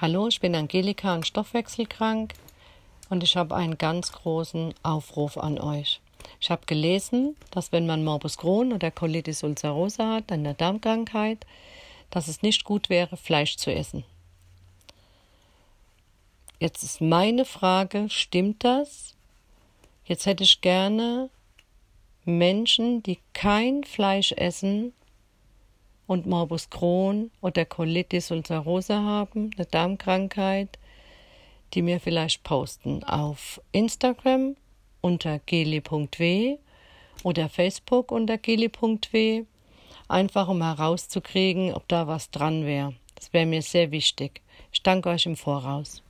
Hallo, ich bin Angelika und stoffwechselkrank und ich habe einen ganz großen Aufruf an euch. Ich habe gelesen, dass wenn man Morbus Crohn oder Colitis ulcerosa hat, eine Darmkrankheit, dass es nicht gut wäre, Fleisch zu essen. Jetzt ist meine Frage, stimmt das? Jetzt hätte ich gerne Menschen, die kein Fleisch essen, und Morbus Crohn oder Colitis ulcerosa haben, eine Darmkrankheit, die mir vielleicht posten auf Instagram unter geli.w oder Facebook unter geli.w, einfach um herauszukriegen, ob da was dran wäre. Das wäre mir sehr wichtig. Ich danke euch im Voraus.